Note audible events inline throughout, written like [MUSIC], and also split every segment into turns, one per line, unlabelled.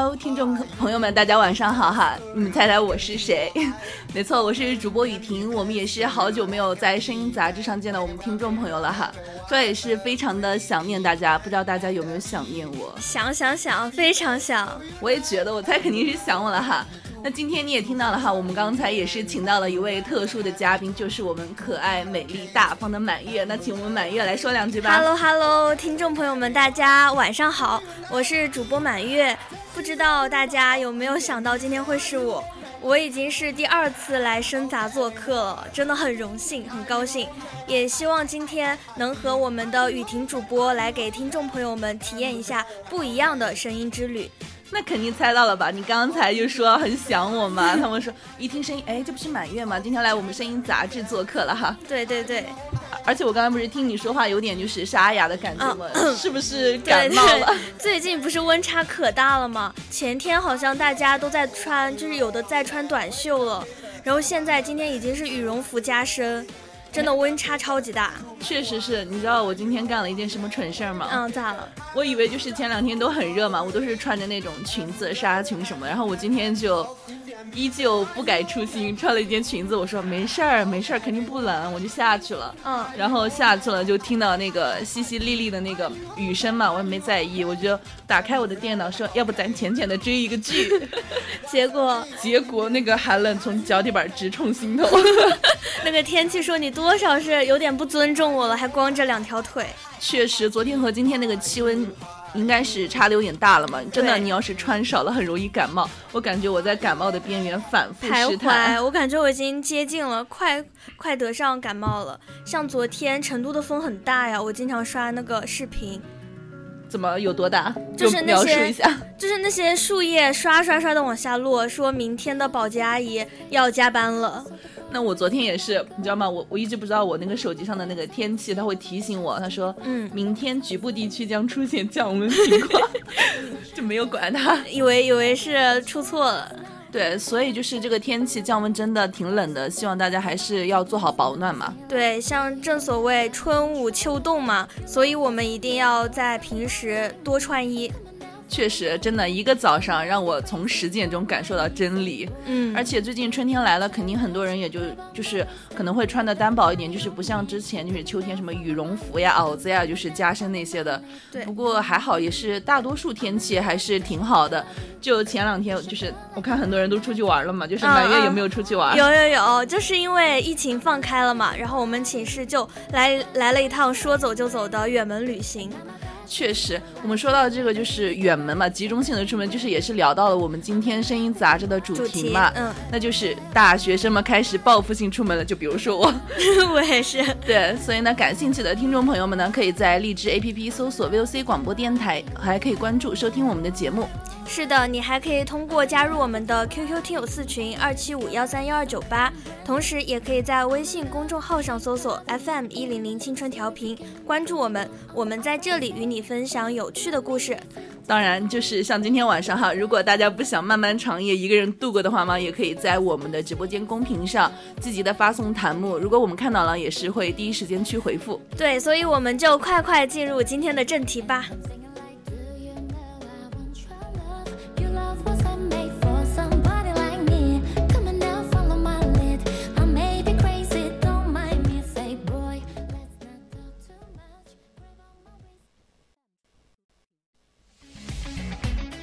Hello，听众朋友们，大家晚上好哈！你们猜猜我是谁？[LAUGHS] 没错，我是主播雨婷。我们也是好久没有在声音杂志上见到我们听众朋友了哈，所以也是非常的想念大家。不知道大家有没有想念我？
想想想，非常想。
我也觉得，我猜肯定是想我了哈。那今天你也听到了哈，我们刚才也是请到了一位特殊的嘉宾，就是我们可爱、美丽、大方的满月。那请我们满月来说两句吧。
Hello Hello，听众朋友们，大家晚上好，我是主播满月。不知道大家有没有想到今天会是我？我已经是第二次来深杂做客了，真的很荣幸，很高兴。也希望今天能和我们的雨婷主播来给听众朋友们体验一下不一样的声音之旅。
那肯定猜到了吧？你刚才就说很想我嘛，他们说一听声音，哎，这不是满月吗？今天来我们声音杂志做客了哈。
对对对，
而且我刚才不是听你说话有点就是沙哑的感觉吗？是不是感冒了？
最近不是温差可大了吗？前天好像大家都在穿，就是有的在穿短袖了，然后现在今天已经是羽绒服加身。真的温差超级大，
确实是你知道我今天干了一件什么蠢事儿吗？
嗯，咋了？
我以为就是前两天都很热嘛，我都是穿着那种裙子、纱裙什么，然后我今天就依旧不改初心，穿了一件裙子。我说没事儿，没事儿，肯定不冷，我就下去了。嗯，然后下去了就听到那个淅淅沥沥的那个雨声嘛，我也没在意，我就打开我的电脑说，要不咱浅浅的追一个剧。[LAUGHS]
结果
结果那个寒冷从脚底板直冲心头。[LAUGHS]
那个天气说你。多少是有点不尊重我了，还光着两条腿。
确实，昨天和今天那个气温应该是差的有点大了嘛。真的，你要是穿少了，很容易感冒。我感觉我在感冒的边缘反复
徘徊。我感觉我已经接近了，快快得上感冒了。像昨天成都的风很大呀，我经常刷那个视频。
怎么有多大？
就是
那些，[LAUGHS]
就是那些树叶刷刷刷的往下落，说明天的保洁阿姨要加班了。
那我昨天也是，你知道吗？我我一直不知道我那个手机上的那个天气，它会提醒我，它说，嗯，明天局部地区将出现降温情况，[LAUGHS] 就没有管它，
以为以为是出错了。
对，所以就是这个天气降温真的挺冷的，希望大家还是要做好保暖嘛。
对，像正所谓春捂秋冻嘛，所以我们一定要在平时多穿衣。
确实，真的一个早上让我从实践中感受到真理。嗯，而且最近春天来了，肯定很多人也就就是可能会穿的单薄一点，就是不像之前就是秋天什么羽绒服呀、袄子呀，就是加身那些的。
对，
不过还好，也是大多数天气还是挺好的。就前两天，就是我看很多人都出去玩了嘛，就是满月有没有出去玩？
有有有，就是因为疫情放开了嘛，然后我们寝室就来来了一趟说走就走的远门旅行。
确实，我们说到这个就是远门嘛，集中性的出门，就是也是聊到了我们今天声音杂志的主题嘛，嗯，那就是大学生们开始报复性出门了。就比如说我，[LAUGHS]
我也是。[LAUGHS]
对，所以呢，感兴趣的听众朋友们呢，可以在荔枝 APP 搜索 VOC 广播电台，还可以关注收听我们的节目。
是的，你还可以通过加入我们的 QQ 听友四群二七五幺三幺二九八，同时也可以在微信公众号上搜索 FM 一零零青春调频，关注我们，我们在这里与你分享有趣的故事。
当然，就是像今天晚上哈，如果大家不想漫漫长夜一个人度过的话嘛，也可以在我们的直播间公屏上积极的发送弹幕，如果我们看到了，也是会第一时间去回复。
对，所以我们就快快进入今天的正题吧。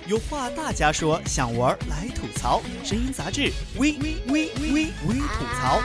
有话大家说，想玩来吐槽，声音杂志，微微微微吐槽。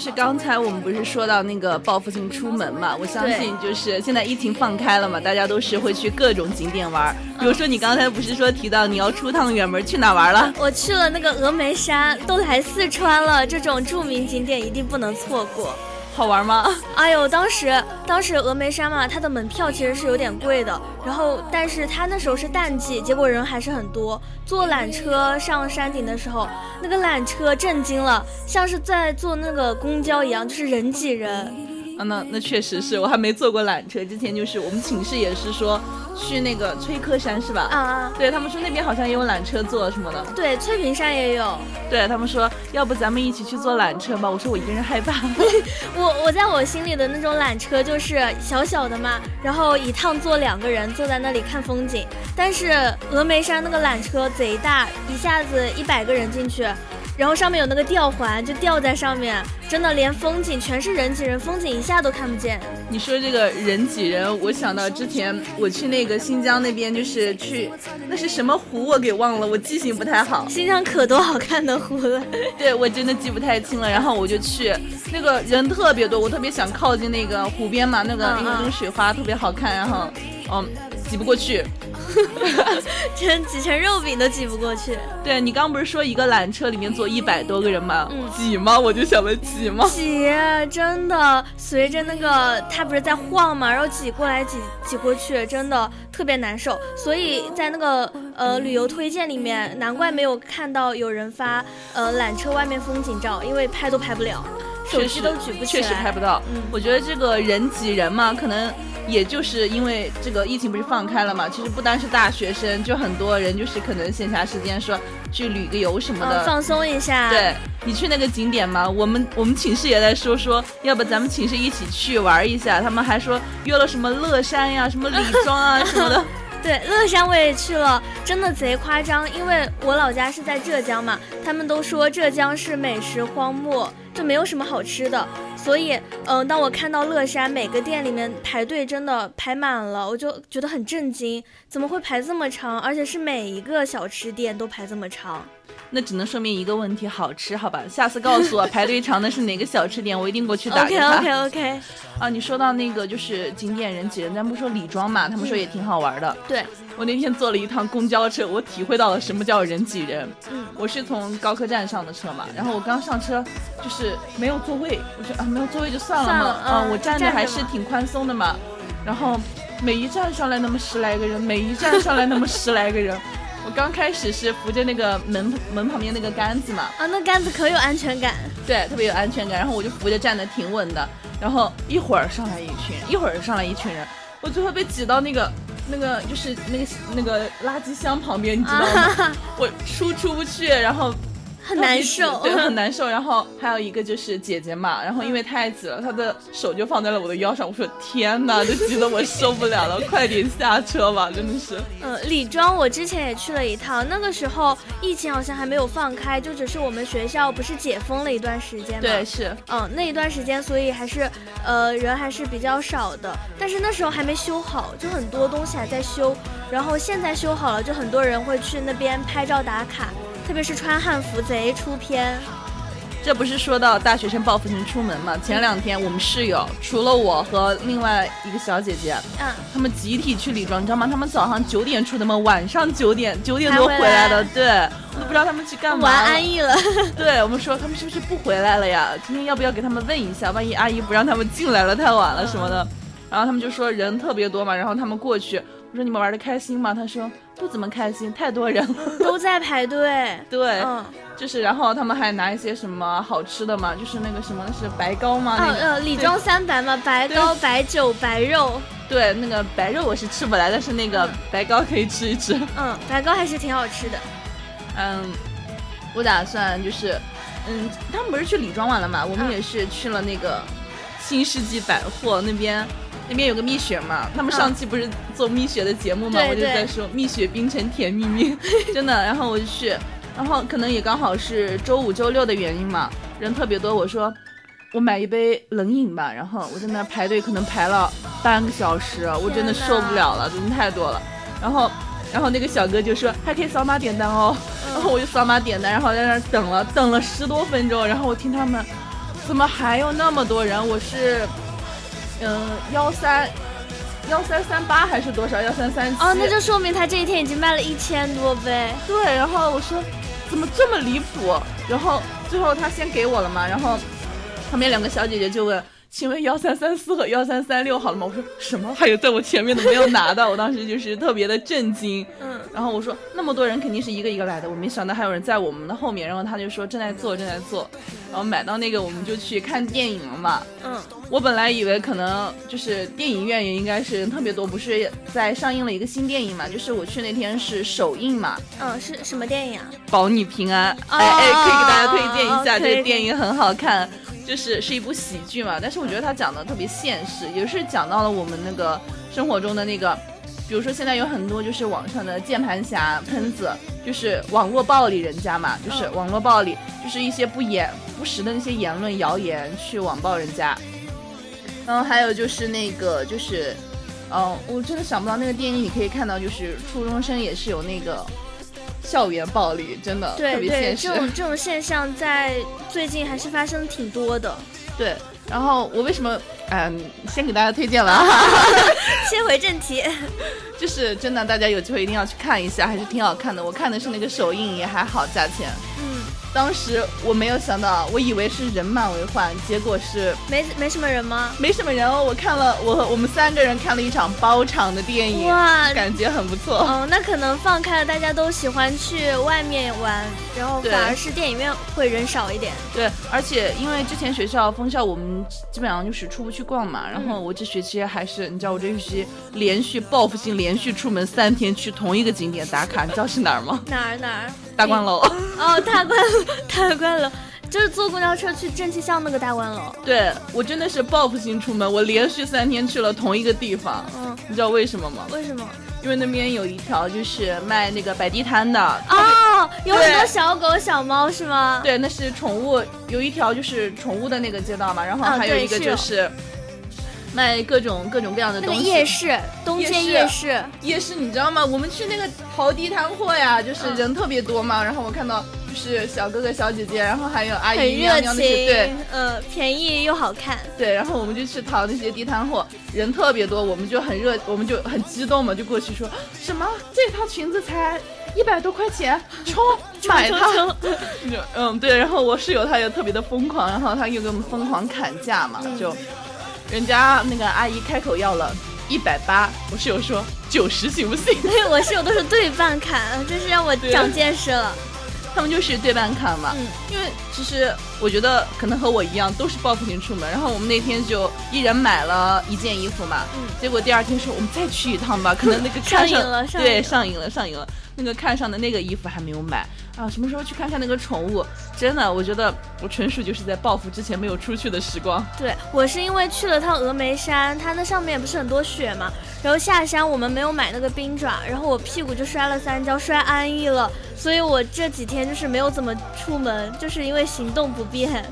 就是刚才我们不是说到那个报复性出门嘛？我相信就是现在疫情放开了嘛，大家都是会去各种景点玩。比如说你刚才不是说提到你要出趟远门，去哪玩了？
我去了那个峨眉山，都来四川了，这种著名景点一定不能错过。
好玩吗？[LAUGHS]
哎呦，当时当时峨眉山嘛，它的门票其实是有点贵的，然后但是它那时候是淡季，结果人还是很多。坐缆车上山顶的时候，那个缆车震惊了，像是在坐那个公交一样，就是人挤人。
啊，那那确实是我还没坐过缆车，之前就是我们寝室也是说去那个崔克山是吧？
啊啊，
对他们说那边好像也有缆车坐什么的。
对，翠屏山也有。
对他们说，要不咱们一起去坐缆车吧？我说我一个人害怕。[LAUGHS]
我我在我心里的那种缆车就是小小的嘛，然后一趟坐两个人坐在那里看风景。但是峨眉山那个缆车贼大，一下子一百个人进去。然后上面有那个吊环，就吊在上面，真的连风景全是人挤人，风景一下都看不见。
你说这个人挤人，我想到之前我去那个新疆那边，就是去那是什么湖，我给忘了，我记性不太好。
新疆可多好看的湖了，
对我真的记不太清了。然后我就去，那个人特别多，我特别想靠近那个湖边嘛，那个那个水花特别好看，然后嗯挤不过去。[LAUGHS]
真挤成肉饼都挤不过去。
对你刚不是说一个缆车里面坐一百多个人吗？挤吗？我就想问挤吗？
挤，真的随着那个它不是在晃嘛，然后挤过来挤挤过去，真的特别难受。所以在那个呃旅游推荐里面，难怪没有看到有人发呃缆车外面风景照，因为拍都拍不了，手机都举不起
来，确实拍不到。
嗯，
我觉得这个人挤人嘛，可能。也就是因为这个疫情不是放开了嘛，其实不单是大学生，就很多人就是可能闲暇时间说去旅个游什么的，
放松一下。
对你去那个景点嘛，我们我们寝室也在说说，要不咱们寝室一起去玩一下。他们还说约了什么乐山呀、什么李庄啊什么的。[LAUGHS]
对，乐山我也去了，真的贼夸张，因为我老家是在浙江嘛，他们都说浙江是美食荒漠。就没有什么好吃的，所以，嗯，当我看到乐山每个店里面排队真的排满了，我就觉得很震惊，怎么会排这么长？而且是每一个小吃店都排这么长。
那只能说明一个问题，好吃，好吧？下次告诉我排队长的是哪个小吃店，我一定过去打
一 OK OK OK。
啊，你说到那个就是景点人挤人，咱不说李庄嘛，他们说也挺好玩的。
对，
我那天坐了一趟公交车，我体会到了什么叫人挤人。嗯，我是从高科站上的车嘛，然后我刚上车就是没有座位，我说啊没有座位就算了嘛，啊我站着还是挺宽松的嘛，然后每一站上来那么十来个人，每一站上来那么十来个人。我刚开始是扶着那个门门旁边那个杆子嘛，
啊，那杆子可有安全感，
对，特别有安全感。然后我就扶着站的挺稳的，然后一会儿上来一群，一会儿上来一群人，我最后被挤到那个那个就是那个那个垃圾箱旁边，你知道吗？我出出不去，然后。
很难受，
对，很难受。[LAUGHS] 然后还有一个就是姐姐嘛，然后因为太挤了，她的手就放在了我的腰上。我说天哪，这挤得我受不了了，[LAUGHS] 快点下车吧，真的是。
嗯，李庄我之前也去了一趟，那个时候疫情好像还没有放开，就只是我们学校不是解封了一段时间嘛。
对，是。
嗯，那一段时间，所以还是呃人还是比较少的。但是那时候还没修好，就很多东西还在修。然后现在修好了，就很多人会去那边拍照打卡。特别是穿汉服贼出片，
这不是说到大学生报复性出门吗？前两天我们室友除了我和另外一个小姐姐，嗯，他们集体去李庄，你知道吗？他们早上九点出的门，晚上九点九点多回来的，对，我都不知道他们去干嘛。
玩安逸了。[LAUGHS]
对我们说他们是不是不回来了呀？今天要不要给他们问一下？万一阿姨不让他们进来了，太晚了什么的。然后他们就说人特别多嘛，然后他们过去。我说你们玩的开心吗？他说不怎么开心，太多人了，[LAUGHS]
都在排队。
对，嗯，就是，然后他们还拿一些什么好吃的嘛，就是那个什么是白糕吗？
呃呃，李庄三白嘛，白糕、白酒、白肉。
对，那个白肉我是吃不来，但是那个白糕可以吃一吃。
嗯，白糕还是挺好吃的。
嗯，我打算就是，嗯，他们不是去李庄玩了嘛？我们也是去了那个新世纪百货那边。那边有个蜜雪嘛，他们上期不是做蜜雪的节目嘛，我就在说蜜雪冰城甜蜜蜜，真的。然后我就去，然后可能也刚好是周五、周六的原因嘛，人特别多。我说，我买一杯冷饮吧，然后我在那排队，可能排了半个小时，我真的受不了了，人太多了。然后，然后那个小哥就说还可以扫码点单哦，然后我就扫码点单，然后在那儿等了等了十多分钟，然后我听他们怎么还有那么多人？我是嗯幺三幺三三八还是多少？幺三三七？
哦，那就说明他这一天已经卖了一千多杯。
对，然后我说怎么这么离谱？然后最后他先给我了嘛，然后旁边两个小姐姐就问。请问幺三三四和幺三三六好了吗？我说什么？还有在我前面的没有拿到，[LAUGHS] 我当时就是特别的震惊。
嗯，
然后我说那么多人肯定是一个一个来的，我没想到还有人在我们的后面。然后他就说正在做，正在做。然后买到那个我们就去看电影了嘛。
嗯，
我本来以为可能就是电影院也应该是人特别多，不是在上映了一个新电影嘛？就是我去那天是首映嘛。
嗯，是什么电影啊？
保你平安。
哦
哎哎，可以给大家推荐一下，
哦
这个电影很好看。就是是一部喜剧嘛，但是我觉得它讲的特别现实，也是讲到了我们那个生活中的那个，比如说现在有很多就是网上的键盘侠、喷子，就是网络暴力人家嘛，就是网络暴力，就是一些不言不实的那些言论、谣言去网暴人家。然后还有就是那个就是，嗯，我真的想不到那个电影，你可以看到就是初中生也是有那个校园暴力，真的特别现实。
这种这种现象在最近还是发生挺多的。[LAUGHS]
对，然后我为什么，嗯，先给大家推荐了啊 [LAUGHS] [LAUGHS]
切回正题，
就是真的，大家有机会一定要去看一下，还是挺好看的。我看的是那个首映，也还好，价钱。
嗯，
当时我没有想到，我以为是人满为患，结果是
没没什么人吗？
没什么人哦。我看了，我和我们三个人看了一场包场的电影，
哇
感觉很不错。
哦，那可能放开了，大家都喜欢去外面玩，然后反而是电影院会人少一点。
对，而且因为之前学校封校，我们基本上就是出不去逛嘛。然后我这学期还是，你知道我这学期连续报复性连续出门三天去同一个景点打卡，你知道是哪儿吗？
哪儿哪儿？
大观楼。
哦，大观楼，[LAUGHS] 大观楼，就是坐公交车去正气巷那个大观楼。
对我真的是报复性出门，我连续三天去了同一个地方。
嗯，
你知道为什么吗？
为什么？
因为那边有一条就是卖那个摆地摊的。
哦，有很多小狗小猫是吗？
对，那是宠物，有一条就是宠物的那个街道嘛，然后
啊
还有一个就是卖各种各种各样的
那个
东西。
夜市，东街
夜市
夜市。
你知道吗？我们去那个淘地摊货呀，就是
嗯
人特别多嘛，然后我看到就是小哥哥小姐姐，然后还有阿
很
姨娘
热
娘那些，对
嗯，呃，便宜又好看。
对，然后我们就去淘那些地摊货，人特别多，我们就很热，我们就很激动嘛，就过去说什么这套裙子才一百多块钱，冲买它！[LAUGHS] 就嗯对，然后我室友他也特别的疯狂，然后他又给我们疯狂砍价嘛，
嗯
就人家那个阿姨开口要了一百八，我室友说九十行不行？
对，[LAUGHS] 我室友都是对半砍，真是让我长见识了。
他们就是对半砍嘛，
嗯。
因为其实我觉得可能和我一样都是报复性出门，然后我们那天就一人买了一件衣服嘛，
嗯。
结果第二天说我们再去一趟吧，可能那个 [LAUGHS]
上
看
瘾了上瘾
对
了
上瘾了上瘾了，那个看上的那个衣服还没有买啊，什么时候去看看那个宠物？真的，我觉得我纯属就是在报复之前没有出去的时光。
对我是因为去了趟峨眉山，它那上面不是很多雪嘛，然后下山我们没有买那个冰爪，然后我屁股就摔了三跤，摔安逸了，所以我这几天就是没有怎么出门，就是因为行动不便。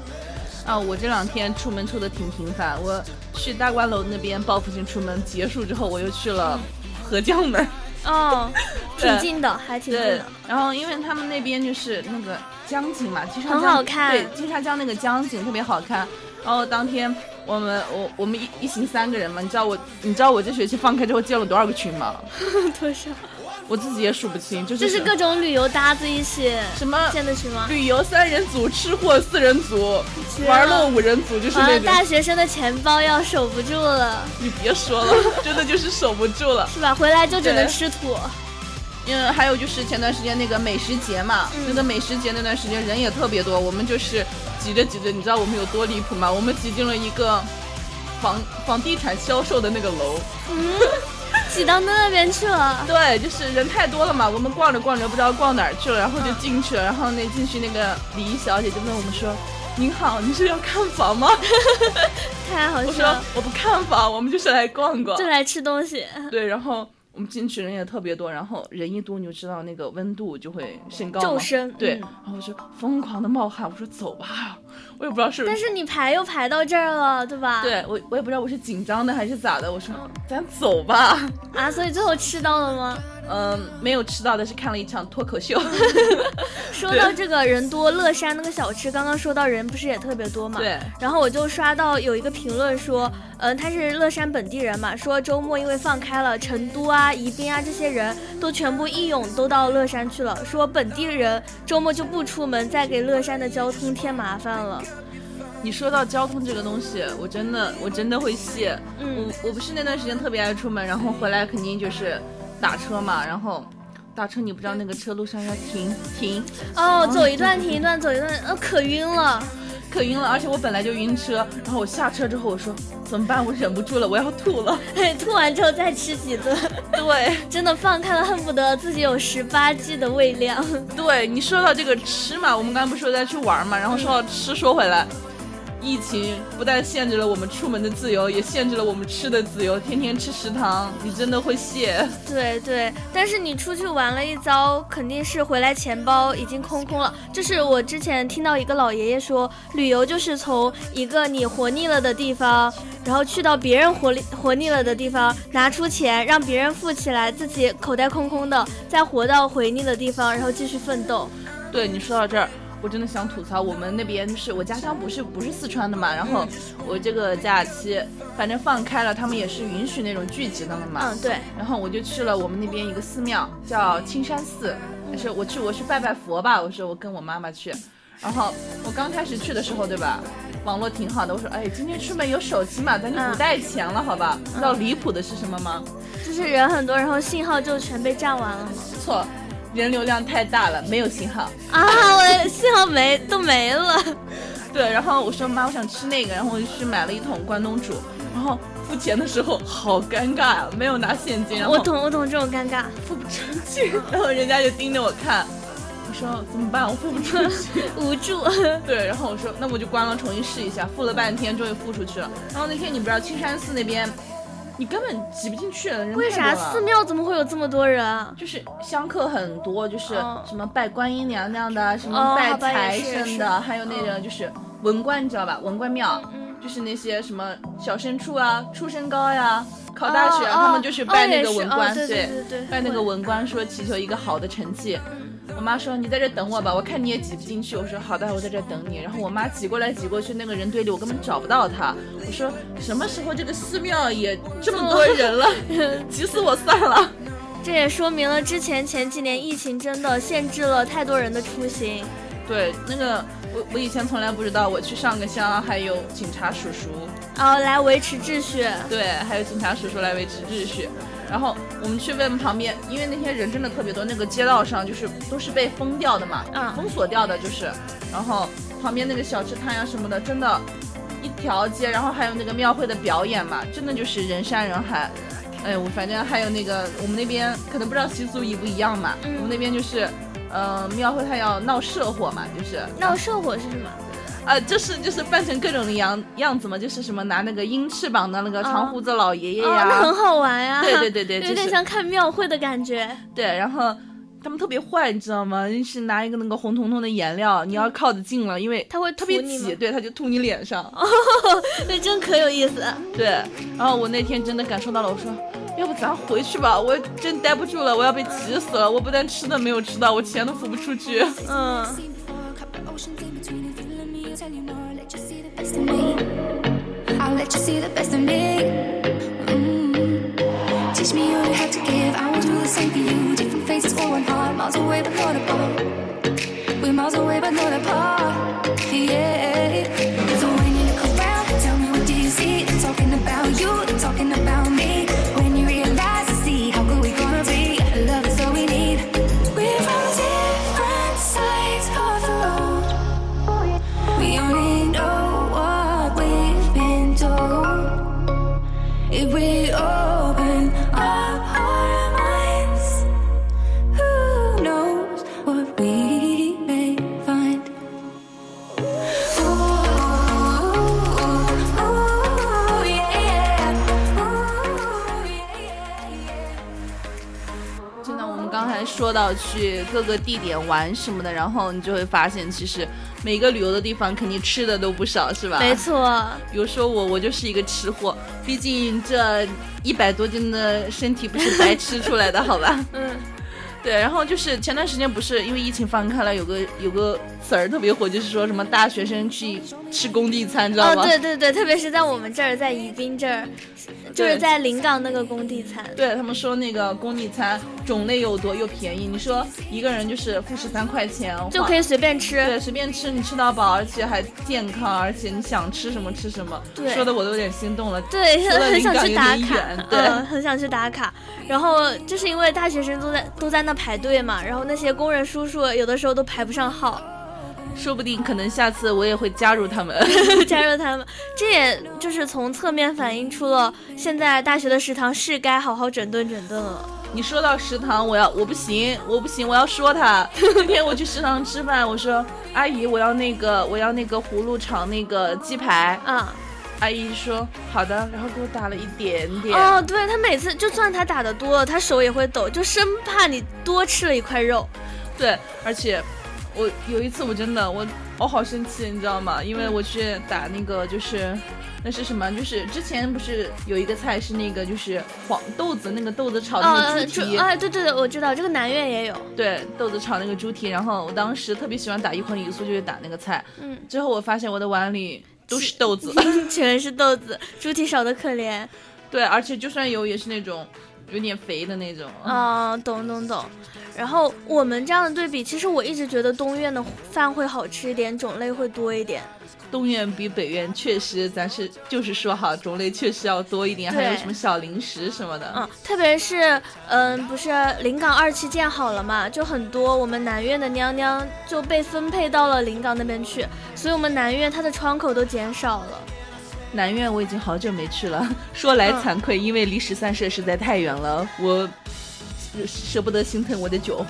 啊，我这两天出门出的挺频繁，我去大观楼那边报复性出门结束之后，我又去了合江门。[LAUGHS]
哦，挺近的，还挺近的。，
然后因为他们那边就是那个江景嘛，金沙
很
江
好看
对，金沙江那个江景特别好看。然后当天我们我我们一一行三个人嘛，你知道我你知道我这学期放开之后建了多少个群吗？[LAUGHS]
多少？
我自己也数不清，就是
就是各种旅游搭子一起
什么
建的群吗？
旅游三人组、吃货四人组、玩乐五人组，就是，那种。
大学生的钱包要守不住了，
你别说了，真的就是守不住了。[LAUGHS]
是吧？回来就只能吃土。
嗯，还有就是前段时间那个美食节嘛，
嗯
那个美食节那段时间人也特别多，我们就是挤着挤着，你知道我们有多离谱吗？我们挤进了一个房房地产销售的那个楼，
嗯，挤到那边去了。
对，就是人太多了嘛，我们逛着逛着不知道逛哪儿去了，然后就进去了，然后那进去那个礼仪小姐就问我们说：“您好，你是要看房吗 [LAUGHS]
太好？”
我说
笑了，：“
我不看房，我们就是来逛逛。
就”来吃东西。
对，然后。我们进去人也特别多，然后人一多，你就知道那个温度就会升高嘛
骤升
对，
嗯
然后我就疯狂的冒汗，我说走吧，我也不知道是不
但是你排又排到这儿了，对吧？。
对我我也不知道我是紧张的还是咋的，我说咱走吧。
啊，所以最后吃到了吗？
嗯，没有吃到的是看了一场脱口秀。[LAUGHS]
说到这个人多，乐山那个小吃，刚刚说到人不是也特别多嘛？。
对，
然后我就刷到有一个评论说，嗯、他是乐山本地人嘛，说周末因为放开了，成都啊、宜宾啊这些人都全部义勇都到乐山去了，说本地人周末就不出门，再给乐山的交通添麻烦了。
你说到交通这个东西，我真的我真的会谢。
嗯
我我不是那段时间特别爱出门，然后回来肯定就是打车嘛，然后打车你不知道那个车路上要停停，
哦，走一段停一段，走一段，呃，可晕了。
可晕了，而且我本来就晕车，然后我下车之后我说怎么办？我忍不住了，我要吐了。
嘿，吐完之后再吃几顿，
对 [LAUGHS]
真的放开了，恨不得自己有十八 G 的胃量。
对，你说到这个吃嘛，我们刚刚不是说在去玩嘛，然后说到吃，说回来。疫情不但限制了我们出门的自由，也限制了我们吃的自由。天天吃食堂，你真的会谢。
对对，但是你出去玩了一遭，肯定是回来钱包已经空空了。这是我之前听到一个老爷爷说，旅游就是从一个你活腻了的地方，然后去到别人活腻活腻了的地方，拿出钱让别人富起来，自己口袋空空的，再活到回腻的地方，然后继续奋斗。
对你说到这儿，我真的想吐槽，我们那边就是我家乡不是不是四川的嘛，然后我这个假期反正放开了，他们也是允许那种聚集的了嘛。
嗯，对，
然后我就去了我们那边一个寺庙，叫青山寺。但是我去我去拜拜佛吧，我说我跟我妈妈去。然后我刚开始去的时候，对吧？网络挺好的，我说哎，今天出门有手机嘛，咱就不带钱了，好吧？知道离谱的是什么吗？
就是人很多，然后信号就全被占完了嘛。
错，人流量太大了，没有信号。
啊，我的信号没都没了。[LAUGHS]
对，然后我说妈，我想吃那个，然后我就去买了一桶关东煮，然后付钱的时候好尴尬呀、没有拿现金，然后
我懂，我懂这种尴尬。
付不出去，然后人家就盯着我看，我说怎么办？我付不出去。[LAUGHS]
无助。[LAUGHS]
对，然后我说那我就关了，重新试一下，付了半天，终于付出去了。然后那天你不知道青山寺那边，你根本挤不进去，人
为啥寺庙怎么会有这么多人？啊？
就是香客很多，就是
哦
什么拜观音娘娘的，什
哦
么拜财神的，还有那个就是文官，你知道吧？文官庙，
嗯
就是那些什么小升初啊、初升高呀、考大学啊，
哦
他们就是拜那个文官，
对对对
拜那个文官说祈求一个好的成绩。我妈说你在这等我吧，我看你也挤不进去。我说好的，我在这等你。然后我妈挤过来挤过去，那个人堆里我根本找不到她。我说什么时候这个寺庙也这么多人了，[LAUGHS] 急死我算了。[LAUGHS]
这也说明了之前前几年疫情真的限制了太多人的出行。
对，那个我我以前从来不知道，我去上个香还有警察叔叔，
哦，来维持秩序。
对，还有警察叔叔来维持秩序。然后我们去问旁边，因为那天人真的特别多，那个街道上就是都是被封掉的嘛，
嗯
封锁掉的就是。然后旁边那个小吃摊呀什么的，真的，一条街，然后还有那个庙会的表演嘛，真的就是人山人海。哎，我反正还有那个我们那边可能不知道习俗一不一样嘛，
嗯
我们那边就是，呃，庙会它要闹社火嘛，就是
闹社火是什么？
啊，就是就是扮成各种的样样子嘛，就是什么拿那个鹰翅膀的那个长胡子老爷爷
哦，
呀，
那很好玩 [LAUGHS] 呀。
对对对对 [LAUGHS]
有
就是
点像看庙会的感觉。
对，然后他们特别坏，你知道吗？是拿一个那个红彤彤的颜料，你要靠得近了，因为
他会
特别挤，对，他就吐你脸上。
那真可有意思。
对，然后我那天真的感受到了，我说。要不咱回去吧，我真待不住了，我要被挤死了。我不但吃的没有吃到，我钱都付不出去。
嗯，
I'll let you see the best of me. I'll let you see the best of me. Mm. Teach me all you have to give. I will do the same for you. Different faces for one heart, miles away but not apart. We're miles away but not apart. Yeah.
去各个地点玩什么的，然后你就会发现，其实每个旅游的地方肯定吃的都不少，是吧？
没错。
比如说我，我就是一个吃货，毕竟这一百多斤的身体不是白吃出来的，好吧？[LAUGHS]
嗯。
对，然后就是前段时间不是因为疫情放开了，有个有个词儿特别火，就是说什么大学生去吃工地餐，知道吗？
哦，对对对，特别是在我们这儿，在宜宾这儿，就是在临港那个工地餐。
对他们说那个工地餐种类又多又便宜，你说一个人就是付十三块钱
就可以随便吃，
对，随便吃，你吃到饱，而且还健康，而且你想吃什么吃什么。
对，
说的我都有点心动了。
对，很想去打卡，
对，
很想去打卡。然后就是因为大学生都在都在那排队嘛，然后那些工人叔叔有的时候都排不上号，
说不定可能下次我也会加入他们，[LAUGHS]
加入他们，[LAUGHS] 这也就是从侧面反映出了现在大学的食堂是该好好整顿整顿了。
你说到食堂，我要我不行，我不行，我要说他。[LAUGHS] 那天我去食堂吃饭，我说阿姨，我要那个我要那个葫芦炒那个鸡排
啊。
阿姨说好的，然后给我打了一点点。
哦，对他每次就算他打的多了，他手也会抖，就生怕你多吃了一块肉。
对，而且我有一次我真的我我好生气，你知道吗？因为我去打那个就是那是什么？就是之前不是有一个菜是那个就是黄豆子那个豆子炒那个猪蹄。
啊，对对对，我知道这个南苑也有。
对，豆子炒那个猪蹄，然后我当时特别喜欢打一荤一素，就是打那个菜。嗯。最后我发现我的碗里。都是豆子，
全是豆子，猪蹄少的可怜。
对，而且就算有，也是那种有点肥的那种。
啊，懂懂懂。然后我们这样的对比，其实我一直觉得东苑的饭会好吃一点，种类会多一点。
东苑比北苑确实，咱是就是说哈，种类确实要多一点，还有什么小零食什么的。
嗯，特别是嗯，不是临港二期建好了嘛，就很多我们南苑的娘娘就被分配到了临港那边去，所以我们南苑它的窗口都减少了。
南苑我已经好久没去了，[LAUGHS] 说来惭愧，因为离十三社实在太远了，我舍不得心疼我的酒。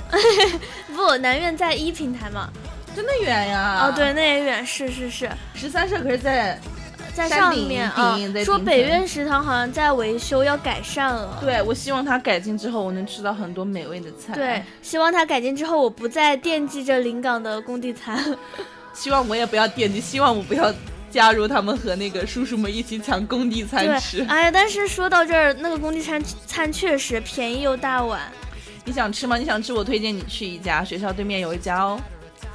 [LAUGHS]
不，南苑在一平台嘛。
真的远呀！
哦，对，那也远，是是是。
十三社可是在
在上面啊。说北苑食堂好像在维修，要改善了。
对，我希望它改进之后，我能吃到很多美味的菜。
对，希望它改进之后，我不再惦记着临港的工地餐。[LAUGHS]
希望我也不要惦记，希望我不要加入他们和那个叔叔们一起抢工地餐吃。
哎呀，但是说到这儿，那个工地餐餐确实便宜又大碗。
你想吃吗？你想吃，我推荐你去一家学校对面有一家哦。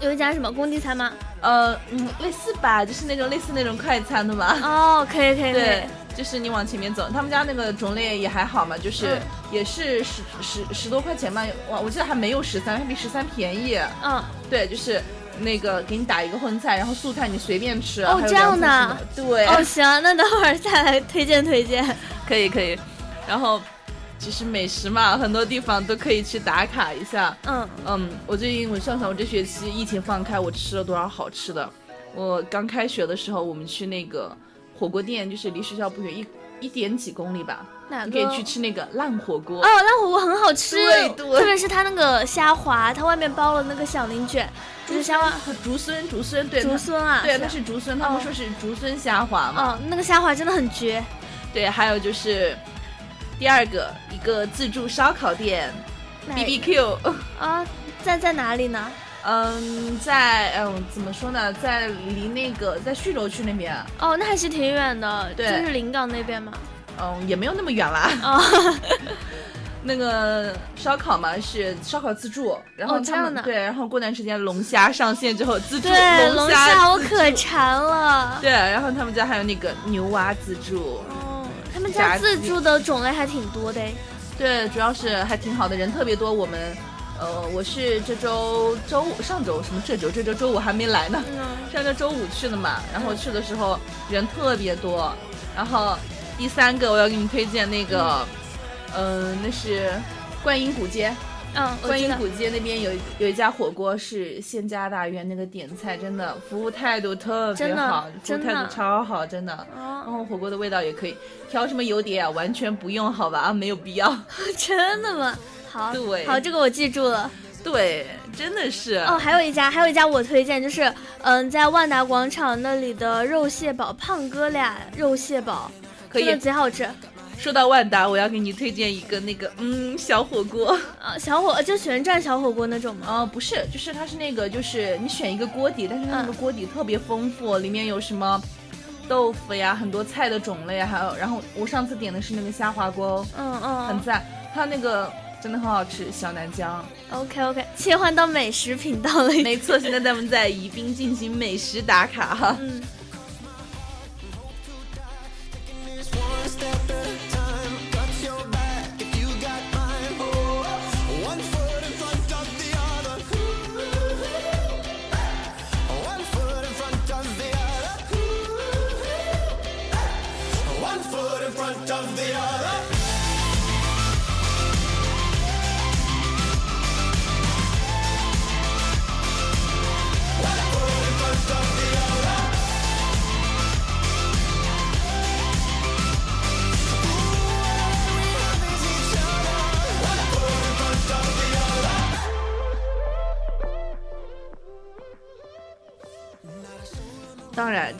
有一家什么工地餐吗？
呃，嗯，类似吧，就是那种类似那种快餐的嘛。
哦，可以可以。
对，就是你往前面走，他们家那个种类也还好嘛，就是也是十十十多块钱吧。哇，我记得还没有十三，还比十三便宜。
嗯，
对，就是那个给你打一个荤菜，然后素菜你随便吃。
哦，这样的。
对。
哦，行，那等会儿再来推荐推荐。[LAUGHS]
可以可以，然后。其实美食嘛，很多地方都可以去打卡一下。
嗯
嗯，我最近我想想，我这学期疫情放开，我吃了多少好吃的。我刚开学的时候，我们去那个火锅店，就是离学校不远，一一点几公里吧。
哪
个？可以去吃那个烂火锅。
哦，烂火锅很好吃，
对对。
特别是它那个虾滑，它外面包了那个小鳞卷，就是虾滑。
竹荪，竹荪，对。
竹荪啊。
对，那是竹荪，他们说是竹荪虾滑嘛。
哦，那个虾滑真的很绝。
对，还有就是。第二个一个自助烧烤店，B B Q
啊，在在哪里呢？
嗯，在嗯，怎么说呢，在离那个在叙州区那边。
哦，那还是挺远的，
对，
就是临港那边嘛。
嗯，也没有那么远啦。
哦，[LAUGHS]
那个烧烤嘛是烧烤自助，然后
这样的
对，然后过段时间龙虾上线之后自助 [LAUGHS] 对
龙虾我可馋了。
对，然后他们家还有那个牛蛙自助。
哦他们家自助的种类还挺多的，
对，主要是还挺好的，人特别多。我们，呃，我是这周周五，上周什么这周这周周五还没来呢，上周周五去的嘛。然后去的时候人特别多。然后第三个我要给你推荐那个，嗯，那是观音古街。
嗯，
观音古街那边有有一家火锅是县家大院，那个点菜真的服务态度特别好，服务态度超好，真的。然后火锅的味道也可以，调什么油碟啊，完全不用，好吧？啊，没有必要。[LAUGHS]
真的吗？好，
对，
好，这个我记住了。
对，真的是。
哦，还有一家，还有一家我推荐，就是嗯，在万达广场那里的肉蟹堡，胖哥俩肉蟹堡，
可以，
贼好吃。
说到万达，我要给你推荐一个那个嗯小火锅
啊，小火就旋转小火锅那种吗？
啊，不是，就是它是那个，就是你选一个锅底，但是它那个锅底特别丰富，里面有什么豆腐呀，很多菜的种类，还有然后我上次点的是那个虾滑锅，
嗯嗯，
很赞，它那个真的很好吃，小南姜。
OK OK，切换到美食频道了，
没错，现在咱们在宜宾进行美食打卡哈。
嗯。
当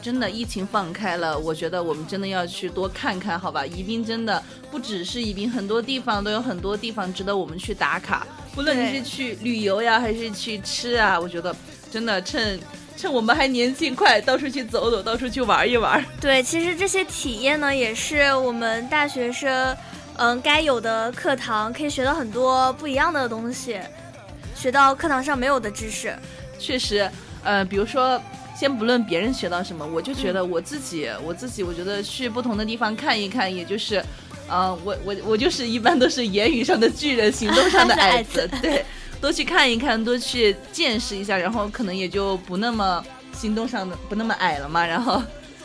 真的疫情放开了，我觉得我们真的要去多看看，好吧？宜宾真的不只是宜宾，很多地方都有很多地方值得我们去打卡。不论你是去旅游呀，还是去吃啊，我觉得真的趁趁我们还年轻，快到处去走走，到处去玩一玩。
对，其实这些体验呢，也是我们大学生，嗯，该有的课堂，可以学到很多不一样的东西，学到课堂上没有的知识。
确实，呃，比如说。先不论别人学到什么，我就觉得我自己，我自己，我觉得去不同的地方看一看，也就是，呃，我我我就是一般都是言语上的巨人，行动上的 [LAUGHS] 矮子，对，多去看一看，多去见识一下，然后可能也就不那么行动上的不那么矮了嘛，然后，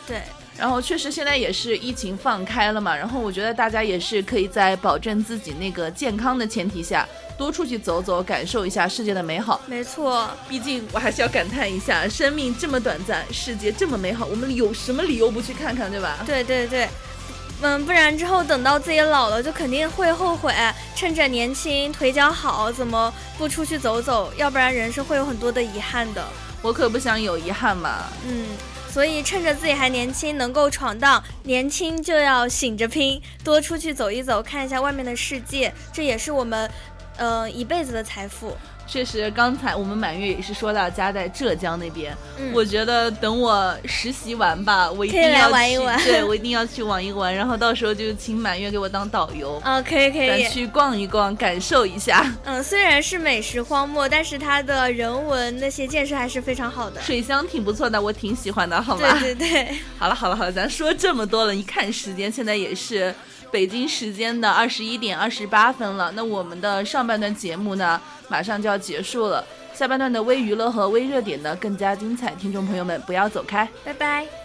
对。
然后确实现在也是疫情放开了嘛，然后我觉得大家也是可以在保证自己那个健康的前提下，多出去走走，感受一下世界的美好。
没错，
毕竟我还是要感叹一下，生命这么短暂，世界这么美好，我们有什么理由不去看看，对吧？
对对对，嗯，不然之后等到自己老了，就肯定会后悔，趁着年轻腿脚好，怎么不出去走走？要不然人生会有很多的遗憾的。
我可不想有遗憾嘛。
嗯。所以趁着自己还年轻，能够闯荡，年轻就要醒着拼，多出去走一走，看一下外面的世界，这也是我们，呃，一辈子的财富。
确实，刚才我们满月也是说到家在浙江那边，我觉得等我实习完吧，我一定要
玩一玩，[LAUGHS]
对我一定要去玩一玩，然后到时候就请满月给我当导游
啊，可以可以，
咱去逛一逛，感受一下。
嗯，虽然是美食荒漠，但是它的人文那些建设还是非常好的，
水乡挺不错的，我挺喜欢的，好吗？
对对对，[LAUGHS]
好了好了好了，咱说这么多了，一看时间，现在也是。北京时间的二十一点二十八分了，那我们的上半段节目呢，马上就要结束了。下半段的微娱乐和微热点呢，更加精彩，听众朋友们不要走开，
拜拜。